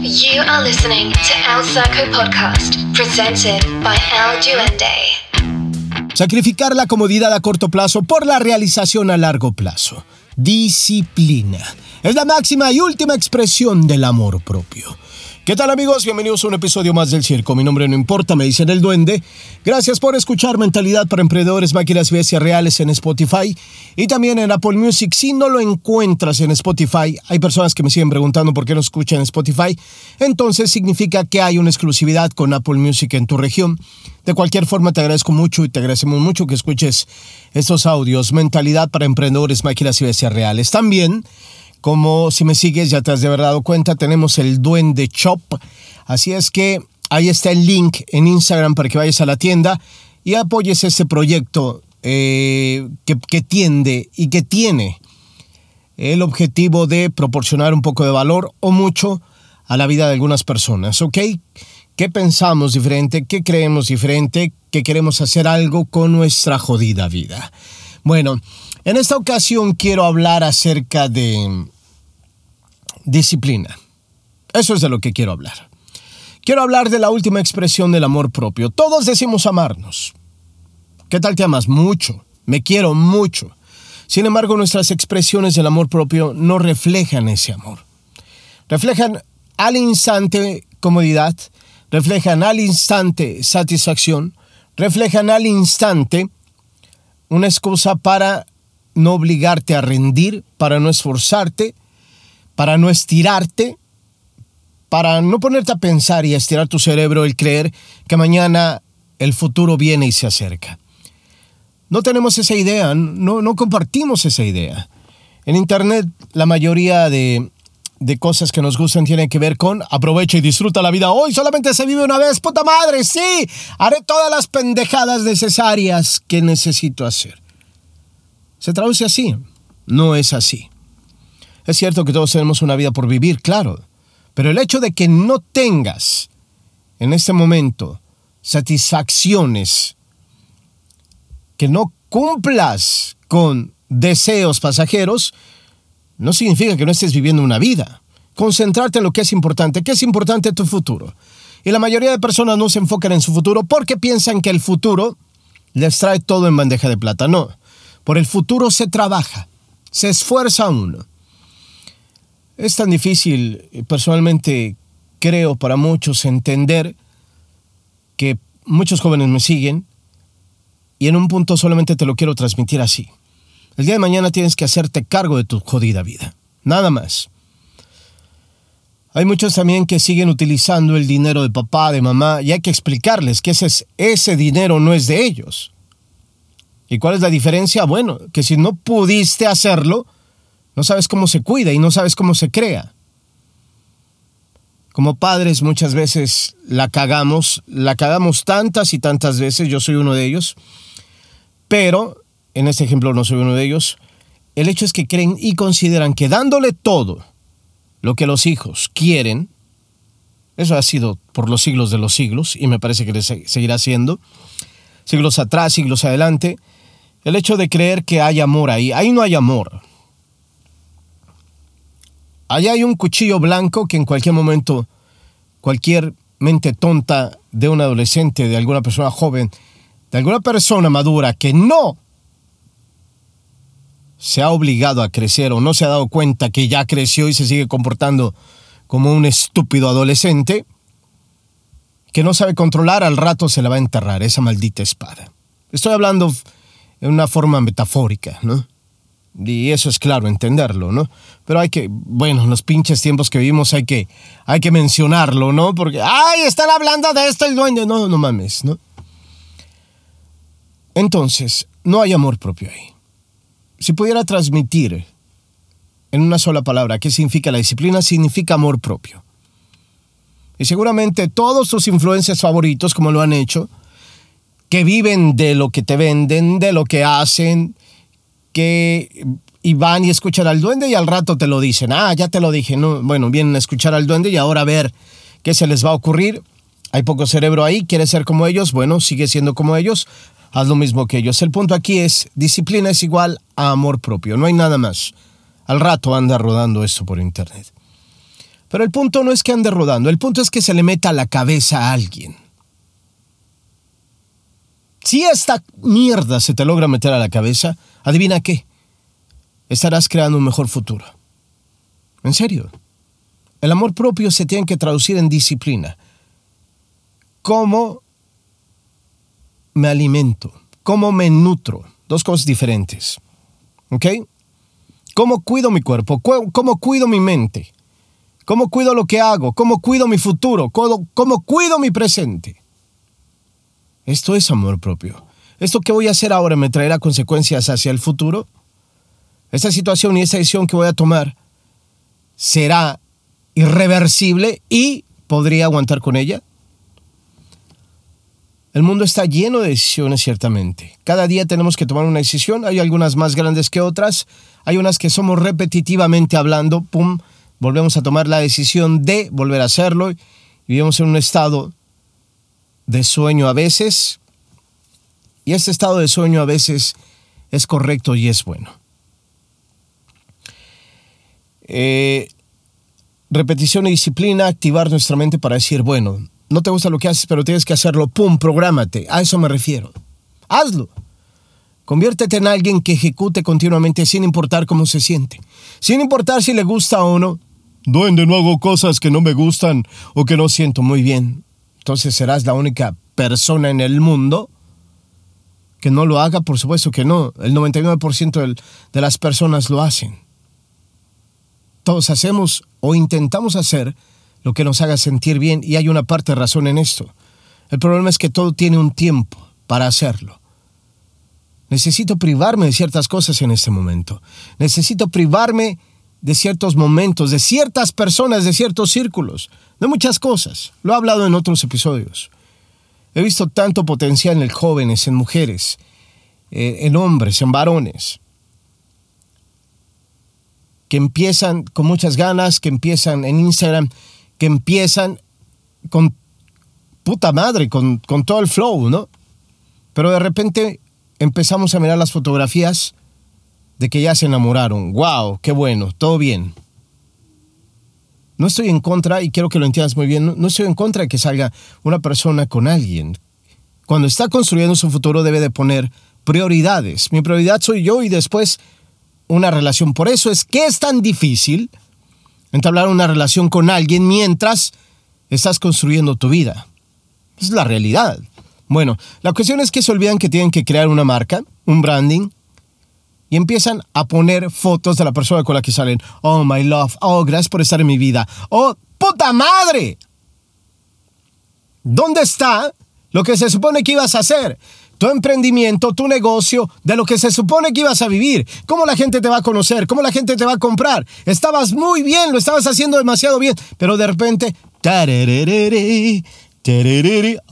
You are listening to El Circo Podcast, presented by El Duende. Sacrificar la comodidad a corto plazo por la realización a largo plazo. Disciplina. Es la máxima y última expresión del amor propio. ¿Qué tal amigos? Bienvenidos a un episodio más del Circo. Mi nombre no importa, me dicen el duende. Gracias por escuchar Mentalidad para Emprendedores, Máquinas Bestias Reales en Spotify y también en Apple Music. Si no lo encuentras en Spotify, hay personas que me siguen preguntando por qué no escuchan en Spotify. Entonces significa que hay una exclusividad con Apple Music en tu región. De cualquier forma, te agradezco mucho y te agradecemos mucho que escuches estos audios. Mentalidad para Emprendedores, Máquinas y Bestias Reales. También como si me sigues ya te has de haber dado cuenta, tenemos el Duende Shop. Así es que ahí está el link en Instagram para que vayas a la tienda y apoyes este proyecto eh, que, que tiende y que tiene el objetivo de proporcionar un poco de valor o mucho a la vida de algunas personas, ¿ok? ¿Qué pensamos diferente? ¿Qué creemos diferente? ¿Qué queremos hacer algo con nuestra jodida vida? Bueno, en esta ocasión quiero hablar acerca de disciplina. Eso es de lo que quiero hablar. Quiero hablar de la última expresión del amor propio. Todos decimos amarnos. ¿Qué tal te amas? Mucho. Me quiero mucho. Sin embargo, nuestras expresiones del amor propio no reflejan ese amor. Reflejan al instante comodidad, reflejan al instante satisfacción, reflejan al instante una excusa para no obligarte a rendir, para no esforzarte, para no estirarte, para no ponerte a pensar y a estirar tu cerebro el creer que mañana el futuro viene y se acerca. No tenemos esa idea, no, no compartimos esa idea. En Internet la mayoría de, de cosas que nos gustan tienen que ver con aprovecha y disfruta la vida hoy, solamente se vive una vez, puta madre, sí, haré todas las pendejadas necesarias que necesito hacer. Se traduce así, no es así. Es cierto que todos tenemos una vida por vivir, claro, pero el hecho de que no tengas en este momento satisfacciones, que no cumplas con deseos pasajeros, no significa que no estés viviendo una vida. Concentrarte en lo que es importante. ¿Qué es importante tu futuro? Y la mayoría de personas no se enfocan en su futuro porque piensan que el futuro les trae todo en bandeja de plata. No. Por el futuro se trabaja, se esfuerza uno. Es tan difícil, personalmente creo, para muchos entender que muchos jóvenes me siguen y en un punto solamente te lo quiero transmitir así. El día de mañana tienes que hacerte cargo de tu jodida vida. Nada más. Hay muchos también que siguen utilizando el dinero de papá, de mamá, y hay que explicarles que ese, ese dinero no es de ellos. ¿Y cuál es la diferencia? Bueno, que si no pudiste hacerlo, no sabes cómo se cuida y no sabes cómo se crea. Como padres muchas veces la cagamos, la cagamos tantas y tantas veces, yo soy uno de ellos, pero en este ejemplo no soy uno de ellos, el hecho es que creen y consideran que dándole todo lo que los hijos quieren, eso ha sido por los siglos de los siglos y me parece que seguirá siendo, siglos atrás, siglos adelante, el hecho de creer que hay amor ahí, ahí no hay amor. Allá hay un cuchillo blanco que en cualquier momento cualquier mente tonta de un adolescente, de alguna persona joven, de alguna persona madura que no se ha obligado a crecer o no se ha dado cuenta que ya creció y se sigue comportando como un estúpido adolescente, que no sabe controlar, al rato se le va a enterrar esa maldita espada. Estoy hablando en una forma metafórica, ¿no? Y eso es claro, entenderlo, ¿no? Pero hay que, bueno, en los pinches tiempos que vivimos hay que, hay que mencionarlo, ¿no? Porque, ay, están hablando de esto el dueño. No, no mames, ¿no? Entonces, no hay amor propio ahí. Si pudiera transmitir en una sola palabra qué significa la disciplina, significa amor propio. Y seguramente todos tus influencias favoritos, como lo han hecho, que viven de lo que te venden, de lo que hacen, que y van y escuchan al duende y al rato te lo dicen. Ah, ya te lo dije. No, bueno, vienen a escuchar al duende y ahora a ver qué se les va a ocurrir. Hay poco cerebro ahí, quieres ser como ellos, bueno, sigue siendo como ellos, haz lo mismo que ellos. El punto aquí es, disciplina es igual a amor propio, no hay nada más. Al rato anda rodando esto por internet. Pero el punto no es que ande rodando, el punto es que se le meta la cabeza a alguien. Si esta mierda se te logra meter a la cabeza, adivina qué, estarás creando un mejor futuro. En serio. El amor propio se tiene que traducir en disciplina. ¿Cómo me alimento? ¿Cómo me nutro? Dos cosas diferentes. ¿Ok? ¿Cómo cuido mi cuerpo? ¿Cómo cuido mi mente? ¿Cómo cuido lo que hago? ¿Cómo cuido mi futuro? ¿Cómo, cuido mi presente? Esto es amor propio. ¿Esto que voy a hacer ahora me traerá consecuencias hacia el futuro? Esta situación y esta decisión que voy a tomar será irreversible y podría aguantar con ella? El mundo está lleno de decisiones, ciertamente. Cada día tenemos que tomar una decisión. Hay algunas más grandes que otras. Hay unas que somos repetitivamente hablando, pum, volvemos a tomar la decisión de volver a hacerlo. Y vivimos en un estado de sueño a veces. Y ese estado de sueño a veces es correcto y es bueno. Eh, repetición y disciplina, activar nuestra mente para decir, bueno, no te gusta lo que haces, pero tienes que hacerlo, pum, prográmate. A eso me refiero. Hazlo. Conviértete en alguien que ejecute continuamente sin importar cómo se siente. Sin importar si le gusta o no. Duende, no hago cosas que no me gustan o que no siento muy bien. Entonces serás la única persona en el mundo que no lo haga, por supuesto que no. El 99% de las personas lo hacen. Todos hacemos o intentamos hacer lo que nos haga sentir bien y hay una parte de razón en esto. El problema es que todo tiene un tiempo para hacerlo. Necesito privarme de ciertas cosas en este momento. Necesito privarme de ciertos momentos, de ciertas personas, de ciertos círculos, de muchas cosas. Lo he hablado en otros episodios. He visto tanto potencial en jóvenes, en mujeres, eh, en hombres, en varones que empiezan con muchas ganas, que empiezan en Instagram, que empiezan con puta madre, con, con todo el flow, ¿no? Pero de repente empezamos a mirar las fotografías de que ya se enamoraron. ¡Wow! ¡Qué bueno! Todo bien. No estoy en contra, y quiero que lo entiendas muy bien, no estoy en contra de que salga una persona con alguien. Cuando está construyendo su futuro debe de poner prioridades. Mi prioridad soy yo y después una relación. Por eso es que es tan difícil entablar una relación con alguien mientras estás construyendo tu vida. Es la realidad. Bueno, la cuestión es que se olvidan que tienen que crear una marca, un branding, y empiezan a poner fotos de la persona con la que salen. Oh, my love. Oh, gracias por estar en mi vida. Oh, puta madre. ¿Dónde está lo que se supone que ibas a hacer? tu emprendimiento, tu negocio, de lo que se supone que ibas a vivir, cómo la gente te va a conocer, cómo la gente te va a comprar. Estabas muy bien, lo estabas haciendo demasiado bien, pero de repente,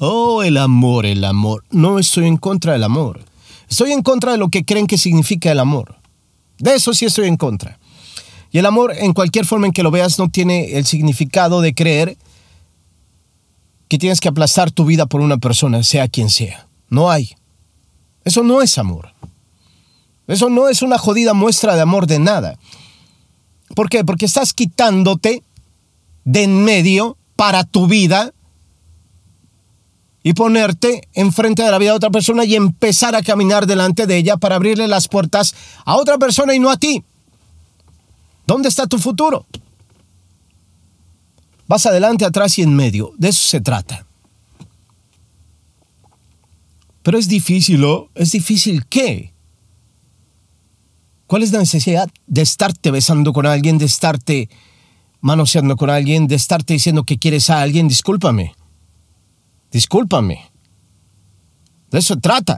oh, el amor, el amor. No estoy en contra del amor. Estoy en contra de lo que creen que significa el amor. De eso sí estoy en contra. Y el amor, en cualquier forma en que lo veas, no tiene el significado de creer que tienes que aplastar tu vida por una persona, sea quien sea. No hay. Eso no es amor. Eso no es una jodida muestra de amor de nada. ¿Por qué? Porque estás quitándote de en medio para tu vida y ponerte enfrente de la vida de otra persona y empezar a caminar delante de ella para abrirle las puertas a otra persona y no a ti. ¿Dónde está tu futuro? Vas adelante, atrás y en medio. De eso se trata. Pero es difícil, ¿o? ¿Es difícil qué? ¿Cuál es la necesidad de estarte besando con alguien, de estarte manoseando con alguien, de estarte diciendo que quieres a alguien? Discúlpame. Discúlpame. De eso trata.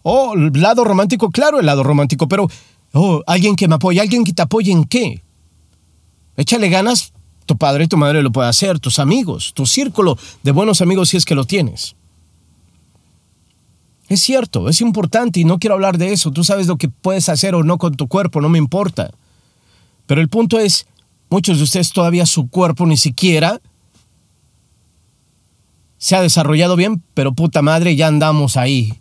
Oh, el lado romántico, claro, el lado romántico, pero, oh, alguien que me apoye, alguien que te apoye en qué? Échale ganas, tu padre y tu madre lo puede hacer, tus amigos, tu círculo de buenos amigos si es que lo tienes. Es cierto, es importante y no quiero hablar de eso. Tú sabes lo que puedes hacer o no con tu cuerpo, no me importa. Pero el punto es, muchos de ustedes todavía su cuerpo ni siquiera se ha desarrollado bien, pero puta madre, ya andamos ahí,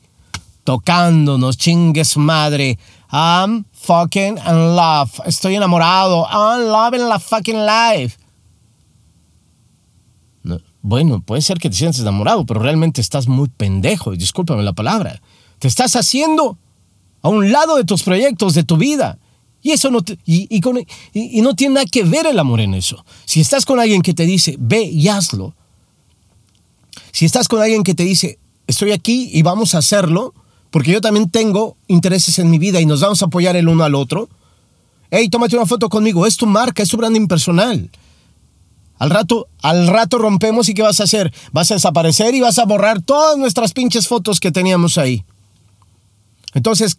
tocándonos, chingues madre. I'm fucking in love. Estoy enamorado. I'm loving la fucking life. bueno, puede ser que te sientas enamorado, pero realmente estás muy pendejo. Discúlpame la palabra. Te estás haciendo a un lado de tus proyectos, de tu vida. Y eso no, y, y, no tiene nada que ver el amor en eso. Si estás con alguien que te dice, ve y hazlo. Si estás con alguien que te dice, estoy aquí y vamos a hacerlo, porque yo también tengo intereses en mi vida y nos vamos a apoyar el uno al otro. Hey, tómate una foto conmigo, es tu marca, es tu branding personal. Al rato, al rato rompemos y ¿qué vas a hacer? Vas a desaparecer y vas a borrar todas nuestras pinches fotos que teníamos ahí. Entonces,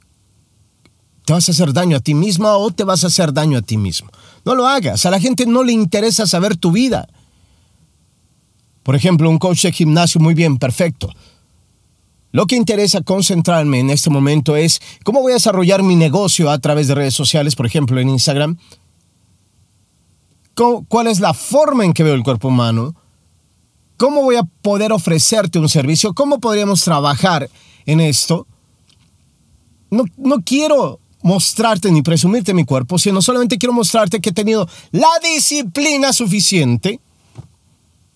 ¿te vas a hacer daño a ti misma o te vas a hacer daño a ti mismo? No lo hagas. A la gente no le interesa saber tu vida. Por ejemplo, un coach de gimnasio muy bien, perfecto. Lo que interesa concentrarme en este momento es cómo voy a desarrollar mi negocio a través de redes sociales, por ejemplo en Instagram. ¿Cuál es la forma en que veo el cuerpo humano? ¿Cómo voy a poder ofrecerte un servicio? ¿Cómo podríamos trabajar en esto? No, no quiero mostrarte ni presumirte mi cuerpo, sino solamente quiero mostrarte que he tenido la disciplina suficiente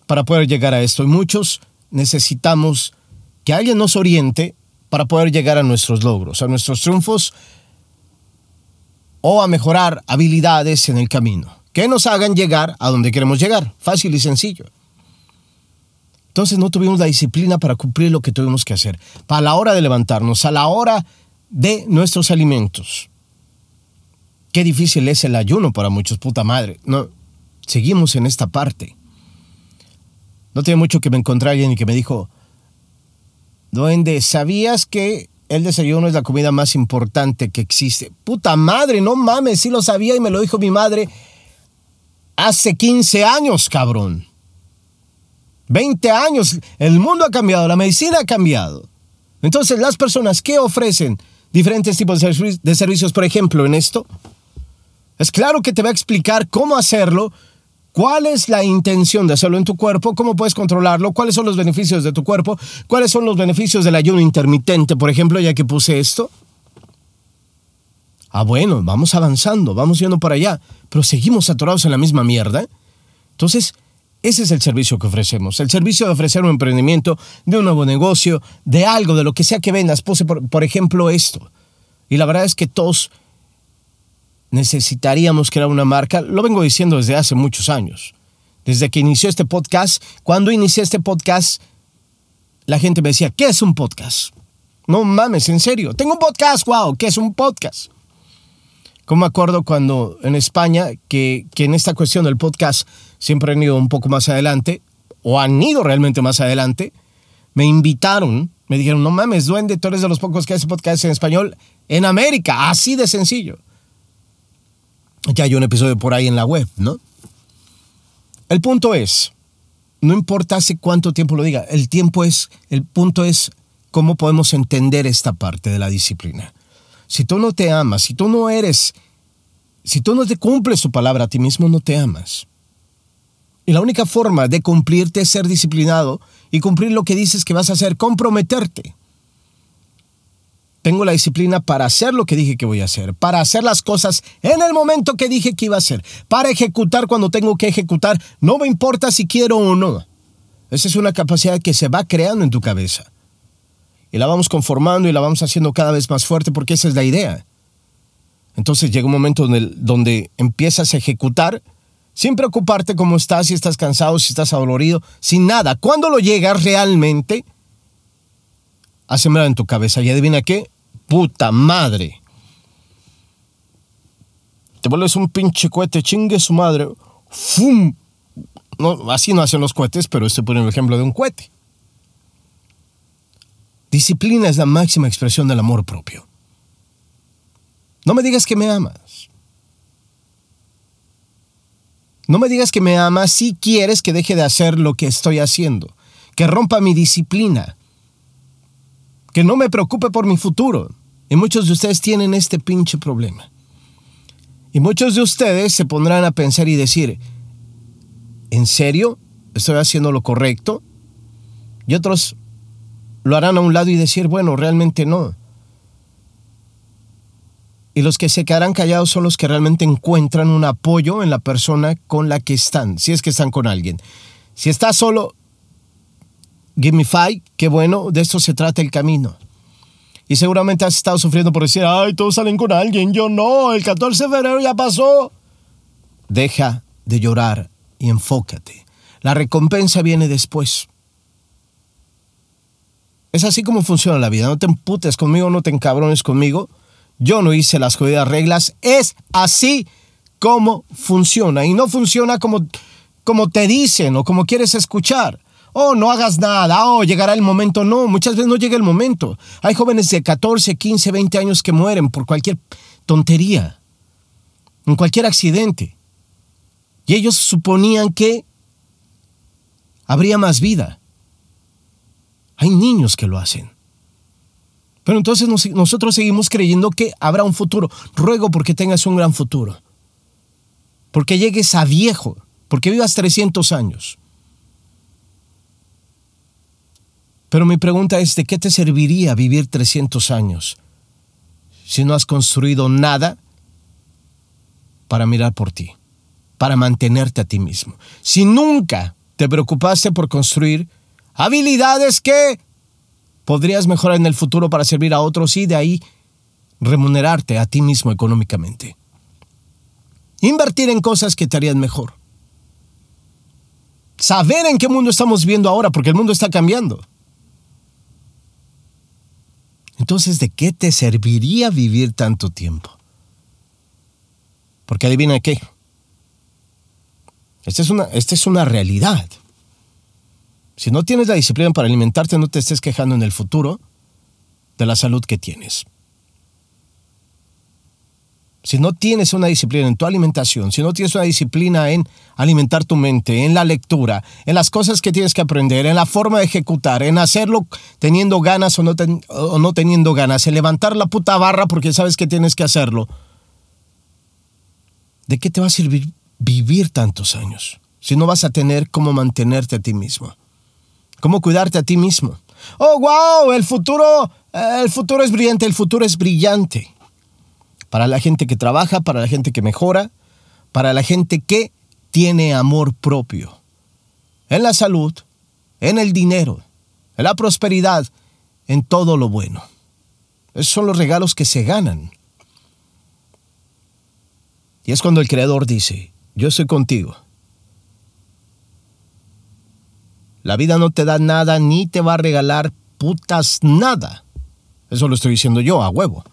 para poder llegar a esto. Y muchos necesitamos que alguien nos oriente para poder llegar a nuestros logros, a nuestros triunfos o a mejorar habilidades en el camino, que nos hagan llegar a donde queremos llegar, fácil y sencillo. Entonces no tuvimos la disciplina para cumplir lo que tuvimos que hacer, para la hora de levantarnos, a la hora de nuestros alimentos. Qué difícil es el ayuno para muchos, puta madre. No, seguimos en esta parte. No tiene mucho que me encontré alguien y que me dijo, Duende, ¿sabías que el desayuno es la comida más importante que existe? Puta madre, no mames, sí lo sabía y me lo dijo mi madre hace 15 años, cabrón. 20 años, el mundo ha cambiado, la medicina ha cambiado. Entonces, las personas que ofrecen diferentes tipos de servicios, por ejemplo, en esto, es claro que te va a explicar cómo hacerlo ¿Cuál es la intención de hacerlo en tu cuerpo? ¿Cómo puedes controlarlo? ¿Cuáles son los beneficios de tu cuerpo? ¿Cuáles son los beneficios del ayuno intermitente, por ejemplo, ya que puse esto? Ah, bueno, vamos avanzando, vamos yendo para allá, pero seguimos atorados en la misma mierda. Entonces, ese es el servicio que ofrecemos, el servicio de ofrecer un emprendimiento, de un nuevo negocio, de algo, de lo que sea que vendas. Puse, por, por ejemplo, esto. Y la verdad es que todos necesitaríamos crear una marca. Lo vengo diciendo desde hace muchos años. Desde que inició este podcast, cuando inicié este podcast, la gente me decía, ¿qué es un podcast? No mames, en serio. Tengo un podcast, wow, ¿qué es un podcast? Como me acuerdo cuando en España, que, que en esta cuestión del podcast siempre han ido un poco más adelante, o han ido realmente más adelante, me invitaron, me dijeron, no mames, duende, tú eres de los pocos que hace podcast en español en América, así de sencillo. Ya hay un episodio por ahí en la web, ¿no? El punto es, no importa hace cuánto tiempo lo diga, el tiempo es, el punto es cómo podemos entender esta parte de la disciplina. Si tú no te amas, si tú no eres, si tú no te cumples tu palabra a ti mismo, no te amas. Y la única forma de cumplirte es ser disciplinado y cumplir lo que dices que vas a hacer, comprometerte. Tengo la disciplina para hacer lo que dije que voy a hacer, para hacer las cosas en el momento que dije que iba a hacer, para ejecutar cuando tengo que ejecutar, no me importa si quiero o no. Esa es una capacidad que se va creando en tu cabeza. Y la vamos conformando y la vamos haciendo cada vez más fuerte porque esa es la idea. Entonces llega un momento donde, donde empiezas a ejecutar sin preocuparte cómo estás, si estás cansado, si estás adolorido, sin nada. Cuando lo llegas realmente a sembrar en tu cabeza y adivina qué, puta madre. Te vuelves un pinche cohete, chingue su madre. ¡Fum! No, así no hacen los cohetes, pero este pone el ejemplo de un cohete. Disciplina es la máxima expresión del amor propio. No me digas que me amas. No me digas que me amas si quieres que deje de hacer lo que estoy haciendo, que rompa mi disciplina, que no me preocupe por mi futuro. Y muchos de ustedes tienen este pinche problema. Y muchos de ustedes se pondrán a pensar y decir, ¿en serio? ¿Estoy haciendo lo correcto? Y otros lo harán a un lado y decir, bueno, realmente no. Y los que se quedarán callados son los que realmente encuentran un apoyo en la persona con la que están, si es que están con alguien. Si estás solo, give me five, qué bueno, de esto se trata el camino. Y seguramente has estado sufriendo por decir, ay, todos salen con alguien, yo no, el 14 de febrero ya pasó. Deja de llorar y enfócate. La recompensa viene después. Es así como funciona la vida. No te emputes conmigo, no te encabrones conmigo. Yo no hice las jodidas reglas. Es así como funciona. Y no funciona como, como te dicen o como quieres escuchar. Oh, no hagas nada. Oh, llegará el momento. No, muchas veces no llega el momento. Hay jóvenes de 14, 15, 20 años que mueren por cualquier tontería. En cualquier accidente. Y ellos suponían que habría más vida. Hay niños que lo hacen. Pero entonces nosotros seguimos creyendo que habrá un futuro. Ruego porque tengas un gran futuro. Porque llegues a viejo. Porque vivas 300 años. Pero mi pregunta es, ¿de qué te serviría vivir 300 años si no has construido nada para mirar por ti, para mantenerte a ti mismo? Si nunca te preocupaste por construir habilidades que podrías mejorar en el futuro para servir a otros y de ahí remunerarte a ti mismo económicamente. Invertir en cosas que te harían mejor. Saber en qué mundo estamos viviendo ahora, porque el mundo está cambiando. Entonces, ¿de qué te serviría vivir tanto tiempo? Porque adivina qué. Esta es una, esta es una realidad. Si no tienes la disciplina para alimentarte, no te estés quejando en el futuro de la salud que tienes. Si no tienes una disciplina en tu alimentación, si no tienes una disciplina en alimentar tu mente, en la lectura, en las cosas que tienes que aprender, en la forma de ejecutar, en hacerlo teniendo ganas o no, teniendo ganas, en levantar la puta barra porque sabes que tienes que hacerlo, ¿de qué te va a servir vivir tantos años si no vas a tener cómo mantenerte a ti mismo? cómo cuidarte a ti mismo. Oh, wow, el futuro, el futuro es brillante, el futuro es brillante. Para la gente que trabaja, para la gente que mejora, para la gente que tiene amor propio. En la salud, en el dinero, en la prosperidad, en todo lo bueno. Esos son los regalos que se ganan. Y es cuando el Creador dice, yo soy contigo La vida no te da nada ni te va a regalar putas nada. Eso lo estoy diciendo yo, a huevo.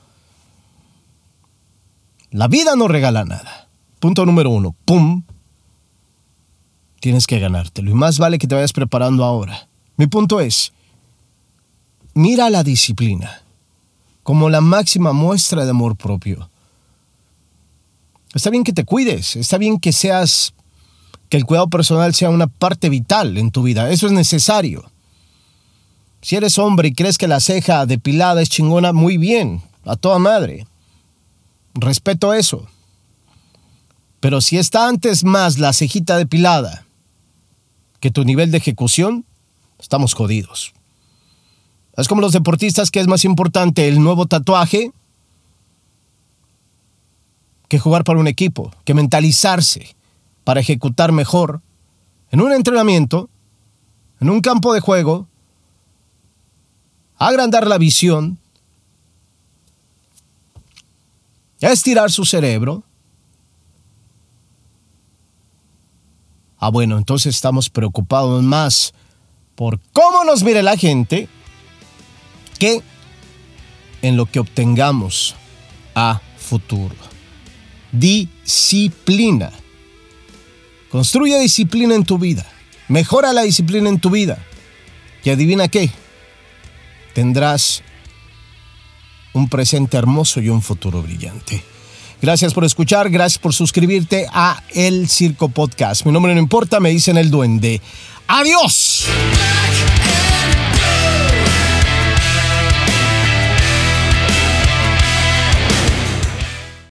La vida no regala nada. Punto número uno. ¡Pum! Tienes que ganártelo. Y más vale que te vayas preparando ahora. Mi punto es, mira la disciplina como la máxima muestra de amor propio. Está bien que te cuides, está bien que seas que el cuidado personal sea una parte vital en tu vida. Eso es necesario. Si eres hombre y crees que la ceja depilada es chingona, muy bien, a toda madre. Respeto eso. Pero si está antes más la cejita depilada que tu nivel de ejecución, estamos jodidos. Es como los deportistas que es más importante el nuevo tatuaje que jugar para un equipo, que mentalizarse para ejecutar mejor en un entrenamiento, en un campo de juego, agrandar la visión, estirar su cerebro. Ah, bueno, entonces estamos preocupados más por cómo nos mire la gente que en lo que obtengamos a futuro. Disciplina. Construye disciplina en tu vida. Mejora la disciplina en tu vida. Y adivina qué. Tendrás un presente hermoso y un futuro brillante. Gracias por escuchar, gracias por suscribirte a El Circo Podcast. Mi nombre no importa, me dicen el duende. Adiós.